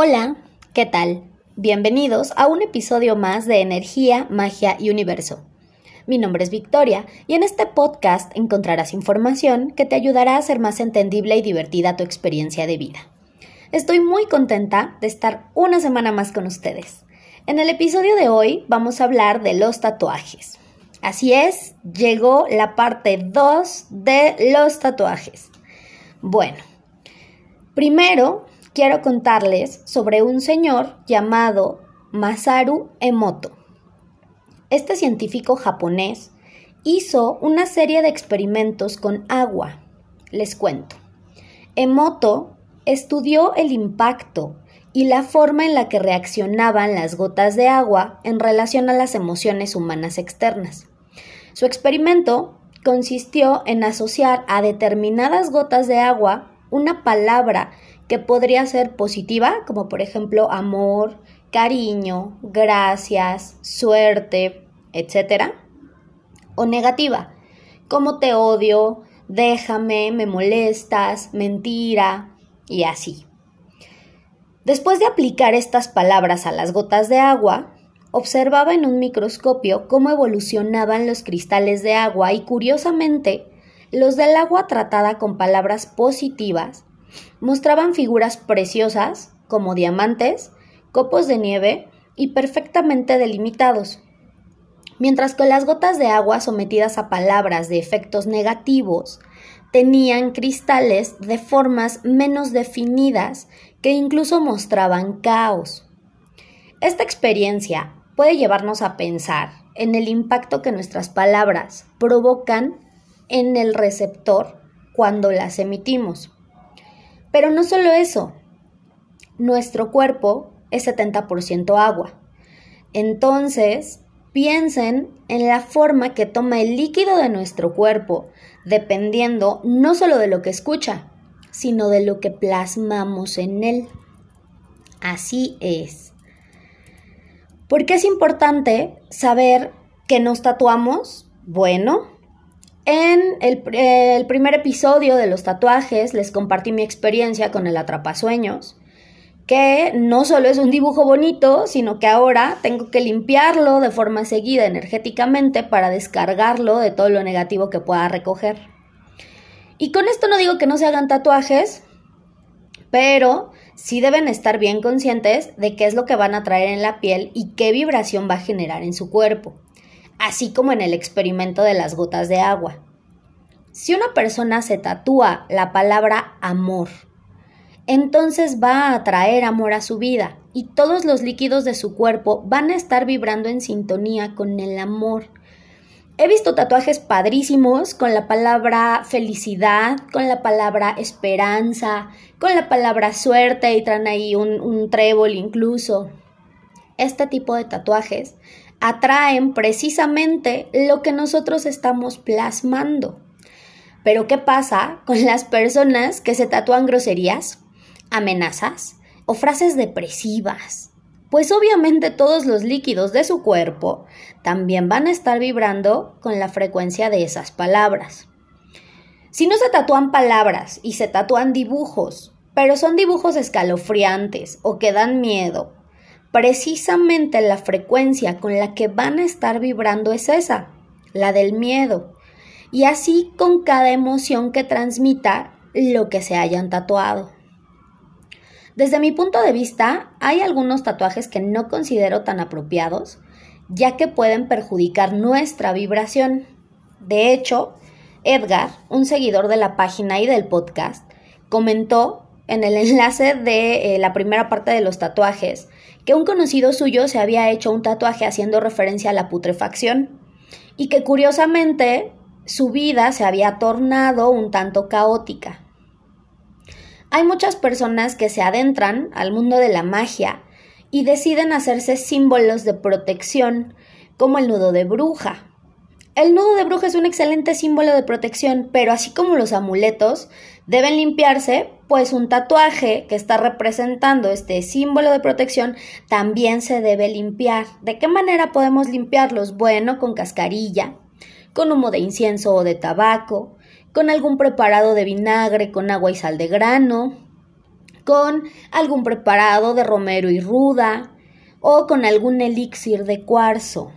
Hola, ¿qué tal? Bienvenidos a un episodio más de Energía, Magia y Universo. Mi nombre es Victoria y en este podcast encontrarás información que te ayudará a hacer más entendible y divertida tu experiencia de vida. Estoy muy contenta de estar una semana más con ustedes. En el episodio de hoy vamos a hablar de los tatuajes. Así es, llegó la parte 2 de los tatuajes. Bueno, primero quiero contarles sobre un señor llamado Masaru Emoto. Este científico japonés hizo una serie de experimentos con agua. Les cuento. Emoto estudió el impacto y la forma en la que reaccionaban las gotas de agua en relación a las emociones humanas externas. Su experimento consistió en asociar a determinadas gotas de agua una palabra que podría ser positiva, como por ejemplo amor, cariño, gracias, suerte, etc. O negativa, como te odio, déjame, me molestas, mentira y así. Después de aplicar estas palabras a las gotas de agua, observaba en un microscopio cómo evolucionaban los cristales de agua y curiosamente, los del agua tratada con palabras positivas mostraban figuras preciosas, como diamantes, copos de nieve y perfectamente delimitados, mientras que las gotas de agua sometidas a palabras de efectos negativos tenían cristales de formas menos definidas que incluso mostraban caos. Esta experiencia puede llevarnos a pensar en el impacto que nuestras palabras provocan en el receptor cuando las emitimos. Pero no solo eso, nuestro cuerpo es 70% agua. Entonces, piensen en la forma que toma el líquido de nuestro cuerpo, dependiendo no solo de lo que escucha, sino de lo que plasmamos en él. Así es. ¿Por qué es importante saber que nos tatuamos? Bueno, en el, primer episodio de los tatuajes les compartí mi experiencia con el atrapasueños, que no solo es un dibujo bonito, sino que ahora tengo que limpiarlo de forma seguida energéticamente para descargarlo de todo lo negativo que pueda recoger. Y con esto no digo que no se hagan tatuajes, pero sí deben estar bien conscientes de qué es lo que van a traer en la piel y qué vibración va a generar en su cuerpo así como en el experimento de las gotas de agua. Si una persona se tatúa la palabra amor, entonces va a atraer amor a su vida y todos los líquidos de su cuerpo van a estar vibrando en sintonía con el amor. He visto tatuajes padrísimos con la palabra felicidad, con la palabra esperanza, con la palabra suerte y traen ahí un, un trébol incluso. Este tipo de tatuajes atraen precisamente lo que nosotros estamos plasmando. Pero ¿qué pasa con las personas que se tatúan groserías, amenazas o frases depresivas? Pues obviamente todos los líquidos de su cuerpo también van a estar vibrando con la frecuencia de esas palabras. Si no se tatúan palabras y se tatúan dibujos, pero son dibujos escalofriantes o que dan miedo precisamente la frecuencia con la que van a estar vibrando es esa, la del miedo. Y así con cada emoción que transmita lo que se hayan tatuado. Desde mi punto de vista, hay algunos tatuajes que no considero tan apropiados, ya que pueden perjudicar nuestra vibración. De hecho, Edgar, un seguidor de la página y del podcast, comentó en el enlace de eh, la primera parte de los tatuajes que un conocido suyo se había hecho un tatuaje haciendo referencia a la putrefacción y que curiosamente su vida se había tornado un tanto caótica. Hay muchas personas que se adentran al mundo de la magia y deciden hacerse símbolos de protección, como el nudo de bruja. El nudo de bruja es un excelente símbolo de protección, pero así como los amuletos, deben limpiarse pues un tatuaje que está representando este símbolo de protección también se debe limpiar. ¿De qué manera podemos limpiarlos? Bueno, con cascarilla, con humo de incienso o de tabaco, con algún preparado de vinagre con agua y sal de grano, con algún preparado de romero y ruda o con algún elixir de cuarzo.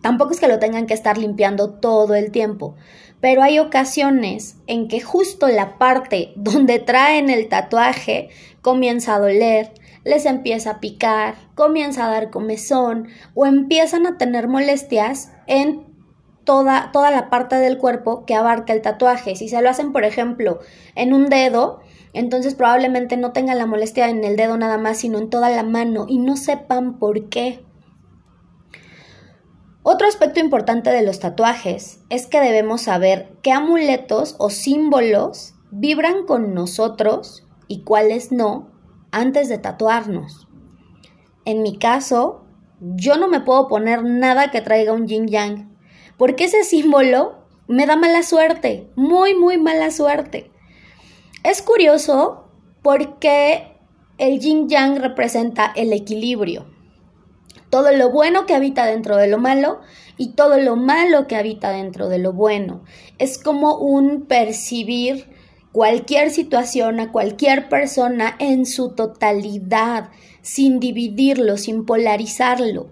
Tampoco es que lo tengan que estar limpiando todo el tiempo, pero hay ocasiones en que justo la parte donde traen el tatuaje comienza a doler, les empieza a picar, comienza a dar comezón o empiezan a tener molestias en toda, toda la parte del cuerpo que abarca el tatuaje. Si se lo hacen, por ejemplo, en un dedo, entonces probablemente no tengan la molestia en el dedo nada más, sino en toda la mano y no sepan por qué. Otro aspecto importante de los tatuajes es que debemos saber qué amuletos o símbolos vibran con nosotros y cuáles no antes de tatuarnos. En mi caso, yo no me puedo poner nada que traiga un yin yang, porque ese símbolo me da mala suerte, muy, muy mala suerte. Es curioso porque el yin yang representa el equilibrio todo lo bueno que habita dentro de lo malo y todo lo malo que habita dentro de lo bueno. Es como un percibir cualquier situación a cualquier persona en su totalidad, sin dividirlo, sin polarizarlo.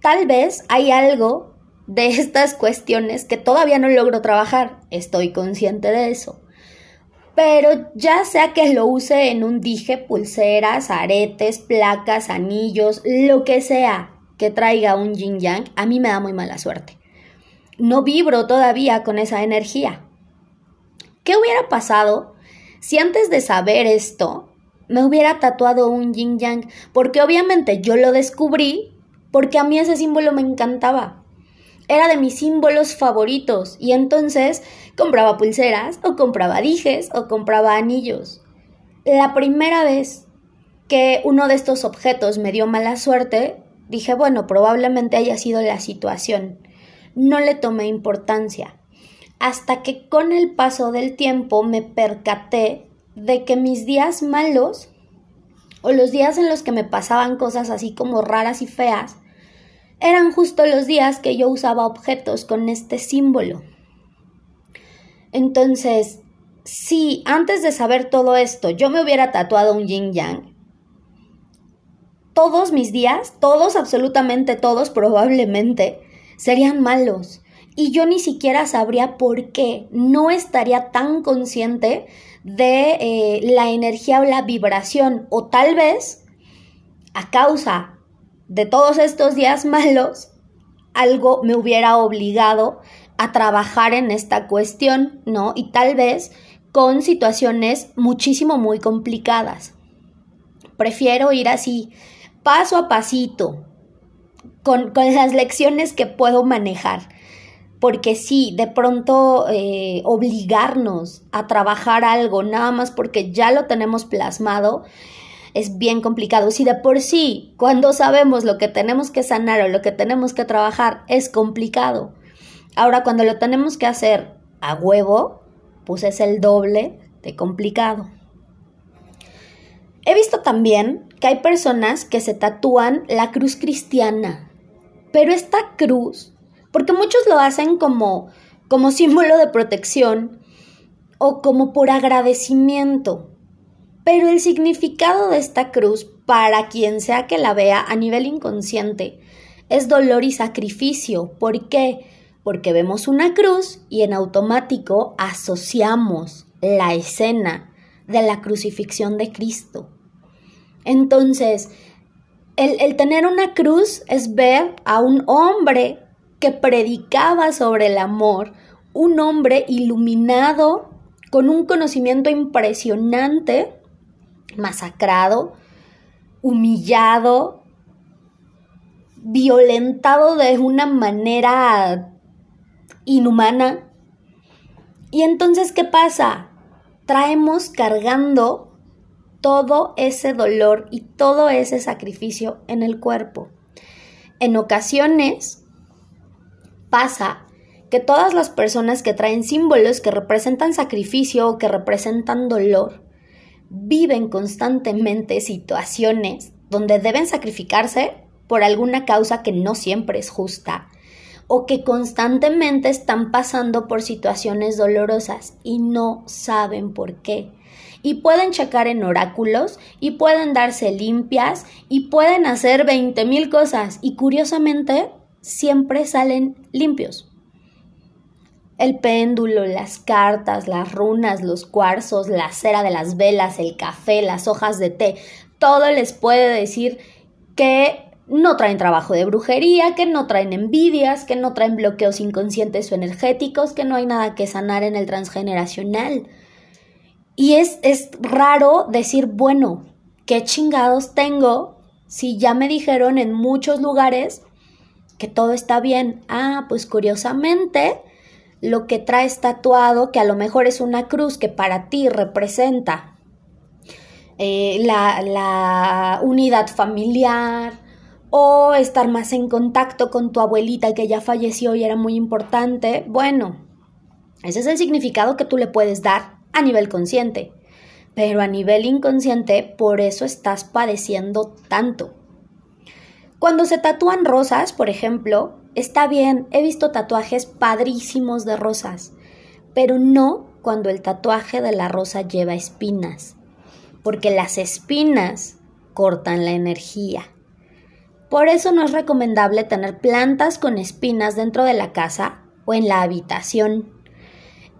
Tal vez hay algo de estas cuestiones que todavía no logro trabajar, estoy consciente de eso pero ya sea que lo use en un dije, pulseras, aretes, placas, anillos, lo que sea que traiga un yin yang, a mí me da muy mala suerte. No vibro todavía con esa energía. ¿Qué hubiera pasado si antes de saber esto me hubiera tatuado un yin yang? Porque obviamente yo lo descubrí porque a mí ese símbolo me encantaba era de mis símbolos favoritos y entonces compraba pulseras o compraba dijes o compraba anillos. La primera vez que uno de estos objetos me dio mala suerte, dije, bueno, probablemente haya sido la situación. No le tomé importancia. Hasta que con el paso del tiempo me percaté de que mis días malos o los días en los que me pasaban cosas así como raras y feas, eran justo los días que yo usaba objetos con este símbolo. Entonces, si antes de saber todo esto yo me hubiera tatuado un yin yang, todos mis días, todos, absolutamente todos probablemente, serían malos. Y yo ni siquiera sabría por qué. No estaría tan consciente de eh, la energía o la vibración. O tal vez, a causa de todos estos días malos, algo me hubiera obligado a trabajar en esta cuestión, ¿no? Y tal vez con situaciones muchísimo muy complicadas. Prefiero ir así, paso a pasito, con, las lecciones que puedo manejar. Porque sí, de pronto eh, obligarnos a trabajar algo nada más porque ya lo tenemos plasmado, es bien complicado. Si de por sí, cuando sabemos lo que tenemos que sanar o lo que tenemos que trabajar, es complicado. Ahora, cuando lo tenemos que hacer a huevo, pues es el doble de complicado. He visto también que hay personas que se tatúan la cruz cristiana, pero esta cruz, porque muchos lo hacen como, como símbolo de protección o como por agradecimiento. Pero el significado de esta cruz, para quien sea que la vea a nivel inconsciente, es dolor y sacrificio. ¿Por qué? Porque vemos una cruz y en automático asociamos la escena de la crucifixión de Cristo. Entonces, el, el, tener una cruz es ver a un hombre que predicaba sobre el amor, un hombre iluminado con un conocimiento impresionante masacrado, humillado, violentado de una manera inhumana. Y entonces, ¿qué pasa? Traemos cargando todo ese dolor y todo ese sacrificio en el cuerpo. En ocasiones pasa que todas las personas que traen símbolos que representan sacrificio o que representan dolor, viven constantemente situaciones donde deben sacrificarse por alguna causa que no siempre es justa o que constantemente están pasando por situaciones dolorosas y no saben por qué. y pueden checar en oráculos y pueden darse limpias y pueden hacer 20 mil cosas y curiosamente siempre salen limpios. El péndulo, las cartas, las runas, los cuarzos, la cera de las velas, el café, las hojas de té, todo les puede decir que no traen trabajo de brujería, que no traen envidias, que no traen bloqueos inconscientes o energéticos, que no hay nada que sanar en el transgeneracional. Y es, es raro decir, bueno, ¿qué chingados tengo si ya me dijeron en muchos lugares que todo está bien? Ah, pues curiosamente, lo que traes tatuado, que a lo mejor es una cruz que para ti representa eh, la, la unidad familiar, o estar más en contacto con tu abuelita que ya falleció y era muy importante, bueno, ese es el significado que tú le puedes dar a nivel consciente. Pero a nivel inconsciente, por eso estás padeciendo tanto. Cuando se tatúan rosas, por ejemplo, está bien, he visto tatuajes padrísimos de rosas, pero no cuando el tatuaje de la rosa lleva espinas, porque las espinas cortan la energía. Por eso no es recomendable tener plantas con espinas dentro de la casa o en la habitación.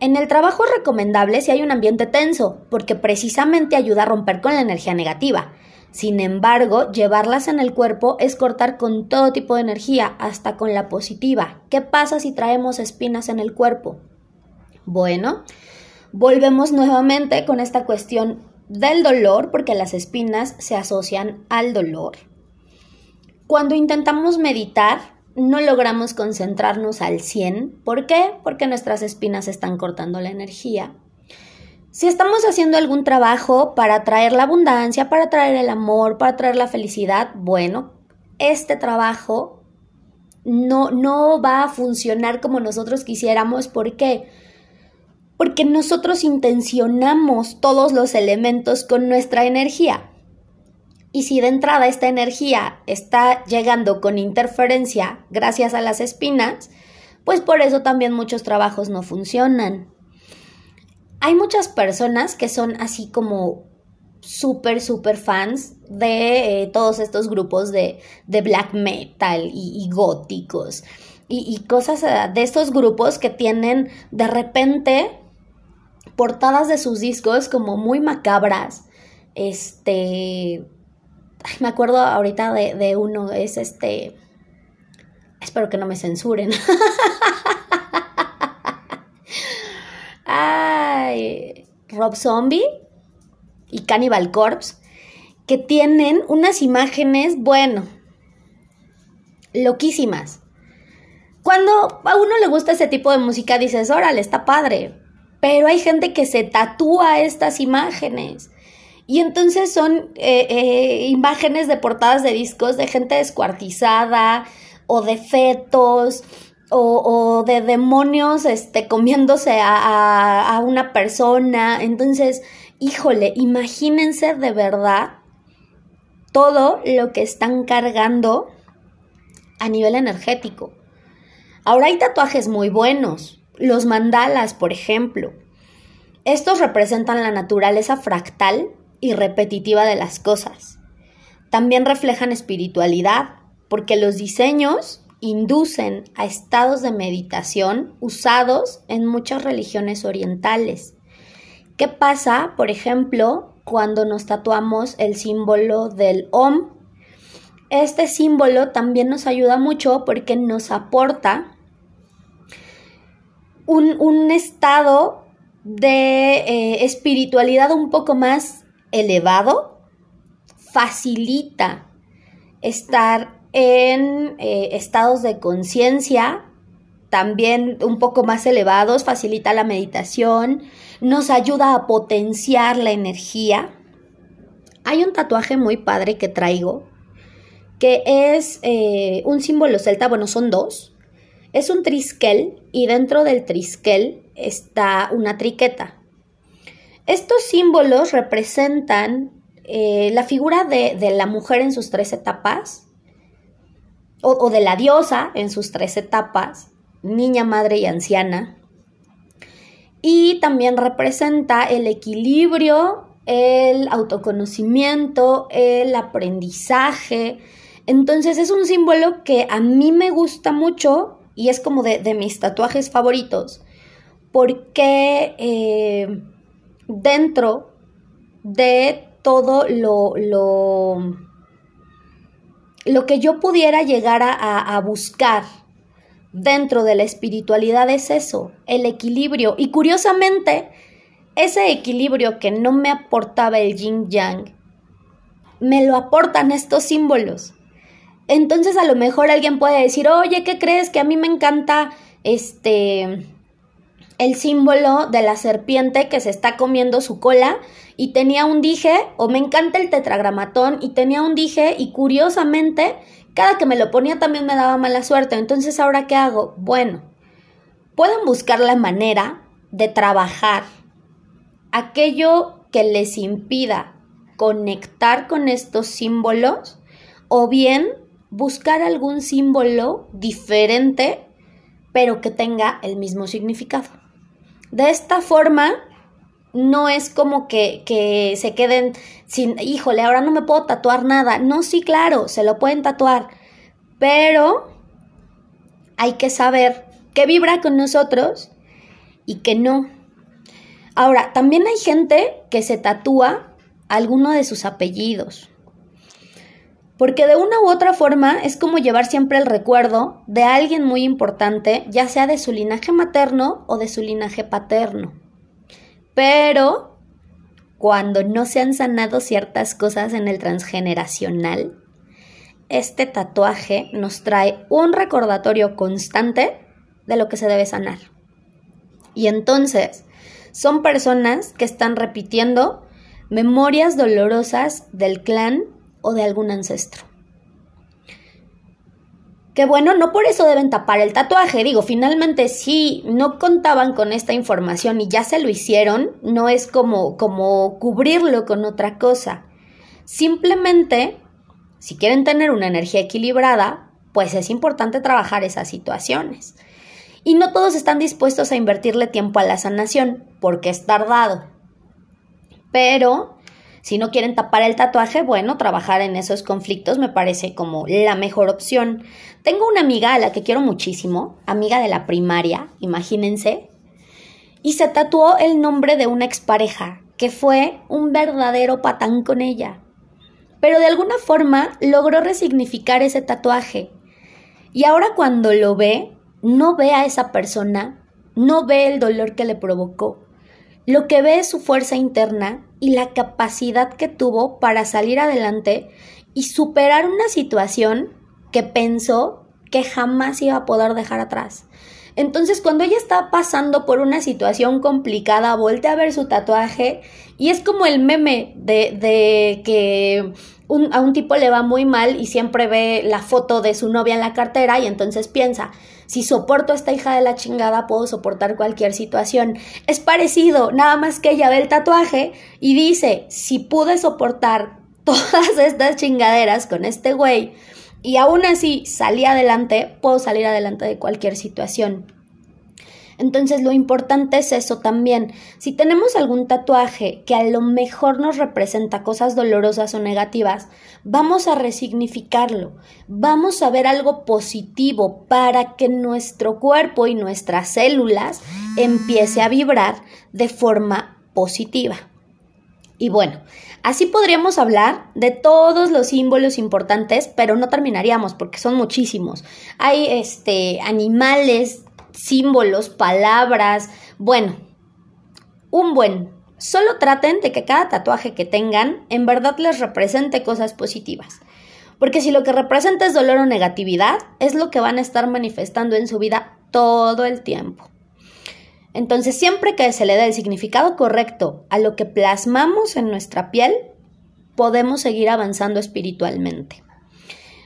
En el trabajo es recomendable si hay un ambiente tenso, porque precisamente ayuda a romper con la energía negativa. Sin embargo, llevarlas en el cuerpo es cortar con todo tipo de energía, hasta con la positiva. ¿Qué pasa si traemos espinas en el cuerpo? Bueno, volvemos nuevamente con esta cuestión del dolor, porque las espinas se asocian al dolor. Cuando intentamos meditar, no logramos concentrarnos al 100. ¿Por qué? Porque nuestras espinas están cortando la energía. Si estamos haciendo algún trabajo para traer la abundancia, para traer el amor, para traer la felicidad, bueno, este trabajo no, no va a funcionar como nosotros quisiéramos. ¿Por qué? Porque nosotros intencionamos todos los elementos con nuestra energía. Y si de entrada esta energía está llegando con interferencia gracias a las espinas, pues por eso también muchos trabajos no funcionan. Hay muchas personas que son así como súper, súper fans de eh, todos estos grupos de, black metal y, góticos y, y, cosas eh, de estos grupos que tienen de repente portadas de sus discos como muy macabras, este, me acuerdo ahorita de, uno, es este... Espero que no me censuren. Ay, Rob Zombie y Cannibal Corpse, que tienen unas imágenes, bueno, loquísimas. Cuando a uno le gusta ese tipo de música, dices, órale, está padre. Pero hay gente que se tatúa estas imágenes. Y entonces son eh, eh, imágenes de portadas de discos de gente descuartizada o de fetos o, de demonios este, comiéndose a, a una persona. Entonces, híjole, imagínense de verdad todo lo que están cargando a nivel energético. Ahora hay tatuajes muy buenos, los mandalas, por ejemplo. Estos representan la naturaleza fractal y repetitiva de las cosas. También reflejan espiritualidad, porque los diseños inducen a estados de meditación usados en muchas religiones orientales. ¿Qué pasa, por ejemplo, cuando nos tatuamos el símbolo del OM? Este símbolo también nos ayuda mucho porque nos aporta un, estado de eh, espiritualidad un poco más elevado facilita estar en eh, estados de conciencia también un poco más elevados, facilita la meditación, nos ayuda a potenciar la energía. Hay un tatuaje muy padre que traigo, que es eh, un símbolo celta, bueno, son dos. Es un triskel y dentro del triskel está una triqueta. Estos símbolos representan eh, la figura de, la mujer en sus tres etapas, o, de la diosa en sus tres etapas, niña, madre y anciana. Y también representa el equilibrio el autoconocimiento, el aprendizaje. Entonces es un símbolo que a mí me gusta mucho y es como de, mis tatuajes favoritos, porque eh, dentro de todo lo, lo, lo, que yo pudiera llegar a buscar dentro de la espiritualidad es eso, el equilibrio. Y curiosamente, ese equilibrio que no me aportaba el yin yang, me lo aportan estos símbolos. Entonces a lo mejor alguien puede decir, oye, ¿qué crees? Que a mí me encanta este el símbolo de la serpiente que se está comiendo su cola y tenía un dije, o me encanta el tetragramatón y tenía un dije y curiosamente cada que me lo ponía también me daba mala suerte. Entonces, ¿ahora qué hago? Bueno, pueden buscar la manera de trabajar aquello que les impida conectar con estos símbolos o bien buscar algún símbolo diferente pero que tenga el mismo significado. De esta forma, no es como que, que, se queden sin, híjole, ahora no me puedo tatuar nada. No, sí, claro, se lo pueden tatuar, pero hay que saber qué vibra con nosotros y que no. Ahora, también hay gente que se tatúa alguno de sus apellidos. Porque de una u otra forma es como llevar siempre el recuerdo de alguien muy importante, ya sea de su linaje materno o de su linaje paterno. Pero cuando no se han sanado ciertas cosas en el transgeneracional, este tatuaje nos trae un recordatorio constante de lo que se debe sanar. Y entonces, son personas que están repitiendo memorias dolorosas del clan o de algún ancestro. Que bueno, no por eso deben tapar el tatuaje. Digo, finalmente si no contaban con esta información y ya se lo hicieron, no es como, como cubrirlo con otra cosa. Simplemente, si quieren tener una energía equilibrada, pues es importante trabajar esas situaciones. Y no todos están dispuestos a invertirle tiempo a la sanación, porque es tardado. Pero si no quieren tapar el tatuaje, bueno, trabajar en esos conflictos me parece como la mejor opción. Tengo una amiga a la que quiero muchísimo, amiga de la primaria, imagínense, y se tatuó el nombre de una expareja, que fue un verdadero patán con ella. Pero de alguna forma logró resignificar ese tatuaje. Y ahora cuando lo ve, no ve a esa persona, no ve el dolor que le provocó. Lo que ve es su fuerza interna y la capacidad que tuvo para salir adelante y superar una situación que pensó que jamás iba a poder dejar atrás. Entonces, cuando ella está pasando por una situación complicada, voltea a ver su tatuaje y es como el meme de, de que a un tipo le va muy mal y siempre ve la foto de su novia en la cartera y entonces piensa, si soporto a esta hija de la chingada, puedo soportar cualquier situación. Es parecido, nada más que ella ve el tatuaje y dice, si pude soportar todas estas chingaderas con este güey y aún así salí adelante, puedo salir adelante de cualquier situación. Entonces lo importante es eso también. Si tenemos algún tatuaje que a lo mejor nos representa cosas dolorosas o negativas, vamos a resignificarlo, vamos a ver algo positivo para que nuestro cuerpo y nuestras células empiece a vibrar de forma positiva. Y bueno, así podríamos hablar de todos los símbolos importantes, pero no terminaríamos porque son muchísimos. Hay este animales, símbolos, palabras, bueno, un buen. Solo traten de que cada tatuaje que tengan en verdad les represente cosas positivas. Porque si lo que representa es dolor o negatividad, es lo que van a estar manifestando en su vida todo el tiempo. Entonces, siempre que se le dé el significado correcto a lo que plasmamos en nuestra piel, podemos seguir avanzando espiritualmente.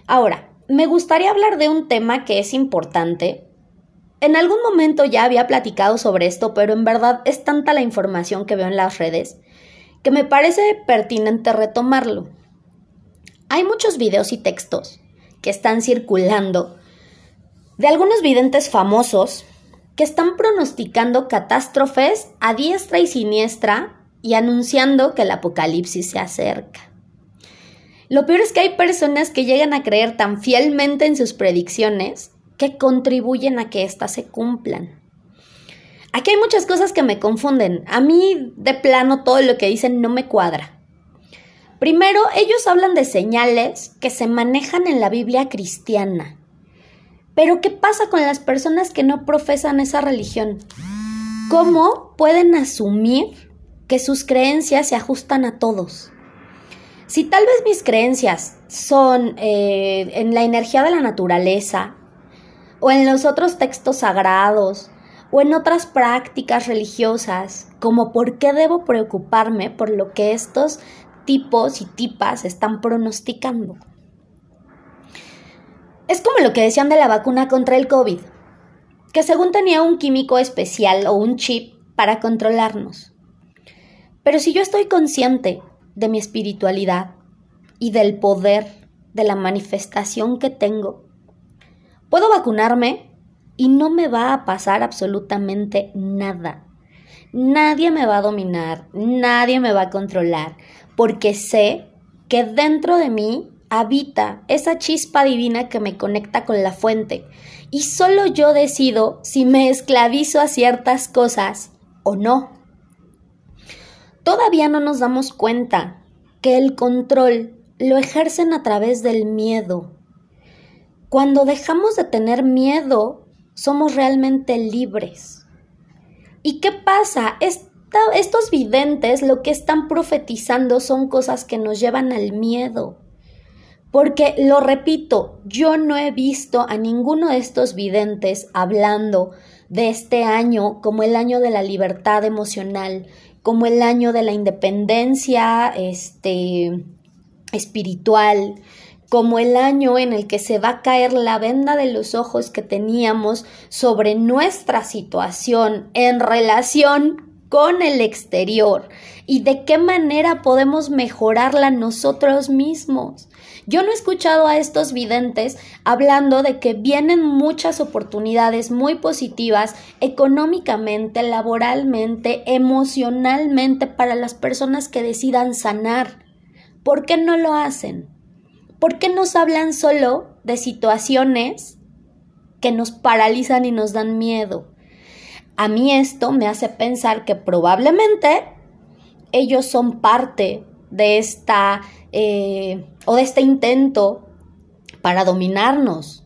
Ahora, me gustaría hablar de un tema que es importante en algún momento ya había platicado sobre esto, pero en verdad es tanta la información que veo en las redes que me parece pertinente retomarlo. Hay muchos videos y textos que están circulando de algunos videntes famosos que están pronosticando catástrofes a diestra y siniestra y anunciando que el apocalipsis se acerca. Lo peor es que hay personas que llegan a creer tan fielmente en sus predicciones que contribuyen a que éstas se cumplan. Aquí hay muchas cosas que me confunden. A mí, de plano, todo lo que dicen no me cuadra. Primero, ellos hablan de señales que se manejan en la Biblia cristiana. Pero, ¿qué pasa con las personas que no profesan esa religión? ¿Cómo pueden asumir que sus creencias se ajustan a todos? Si tal vez mis creencias son eh, en la energía de la naturaleza, o en los otros textos sagrados, o en otras prácticas religiosas, como por qué debo preocuparme por lo que estos tipos y tipas están pronosticando. Es como lo que decían de la vacuna contra el COVID, que según tenía un químico especial o un chip para controlarnos. Pero si yo estoy consciente de mi espiritualidad y del poder de la manifestación que tengo, puedo vacunarme y no me va a pasar absolutamente nada. Nadie me va a dominar, nadie me va a controlar, porque sé que dentro de mí habita esa chispa divina que me conecta con la fuente, y solo yo decido si me esclavizo a ciertas cosas o no. Todavía no nos damos cuenta que el control lo ejercen a través del miedo. Cuando dejamos de tener miedo, somos realmente libres. ¿Y qué pasa? estos videntes lo que están profetizando son cosas que nos llevan al miedo. Porque, lo repito, yo no he visto a ninguno de estos videntes hablando de este año como el año de la libertad emocional, como el año de la independencia este, espiritual, como el año en el que se va a caer la venda de los ojos que teníamos sobre nuestra situación en relación con el exterior y de qué manera podemos mejorarla nosotros mismos. Yo no he escuchado a estos videntes hablando de que vienen muchas oportunidades muy positivas económicamente, laboralmente, emocionalmente para las personas que decidan sanar. ¿Por qué no lo hacen? ¿Por qué nos hablan solo de situaciones que nos paralizan y nos dan miedo? A mí esto me hace pensar que probablemente ellos son parte de esta eh, o de este intento para dominarnos,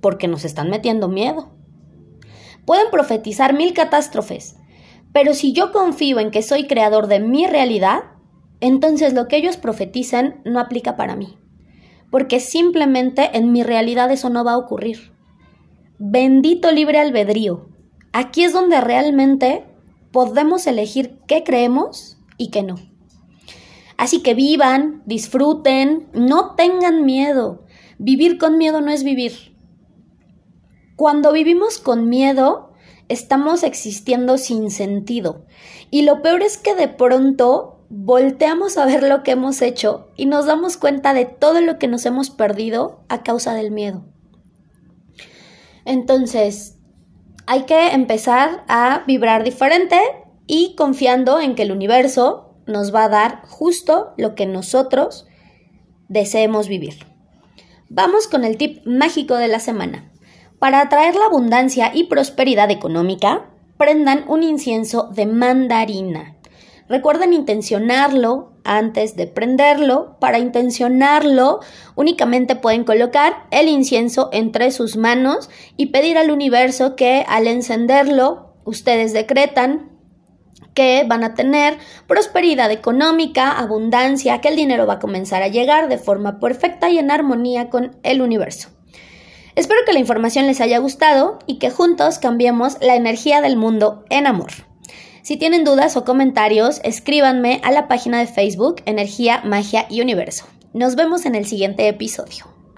porque nos están metiendo miedo. Pueden profetizar mil catástrofes, pero si yo confío en que soy creador de mi realidad, entonces lo que ellos profetizan no aplica para mí, porque simplemente en mi realidad eso no va a ocurrir. Bendito libre albedrío. Aquí es donde realmente podemos elegir qué creemos y qué no. Así que vivan, disfruten, no tengan miedo. Vivir con miedo no es vivir. Cuando vivimos con miedo, estamos existiendo sin sentido. Y lo peor es que de pronto volteamos a ver lo que hemos hecho y nos damos cuenta de todo lo que nos hemos perdido a causa del miedo. Entonces, hay que empezar a vibrar diferente y confiando en que el universo nos va a dar justo lo que nosotros deseemos vivir. Vamos con el tip mágico de la semana. Para atraer la abundancia y prosperidad económica, prendan un incienso de mandarina. Recuerden intencionarlo antes de prenderlo. Para intencionarlo, únicamente pueden colocar el incienso entre sus manos y pedir al universo que al encenderlo, ustedes decretan que van a tener prosperidad económica, abundancia, que el dinero va a comenzar a llegar de forma perfecta y en armonía con el universo. Espero que la información les haya gustado y que juntos cambiemos la energía del mundo en amor. Si tienen dudas o comentarios, escríbanme a la página de Facebook Energía, Magia y Universo. Nos vemos en el siguiente episodio.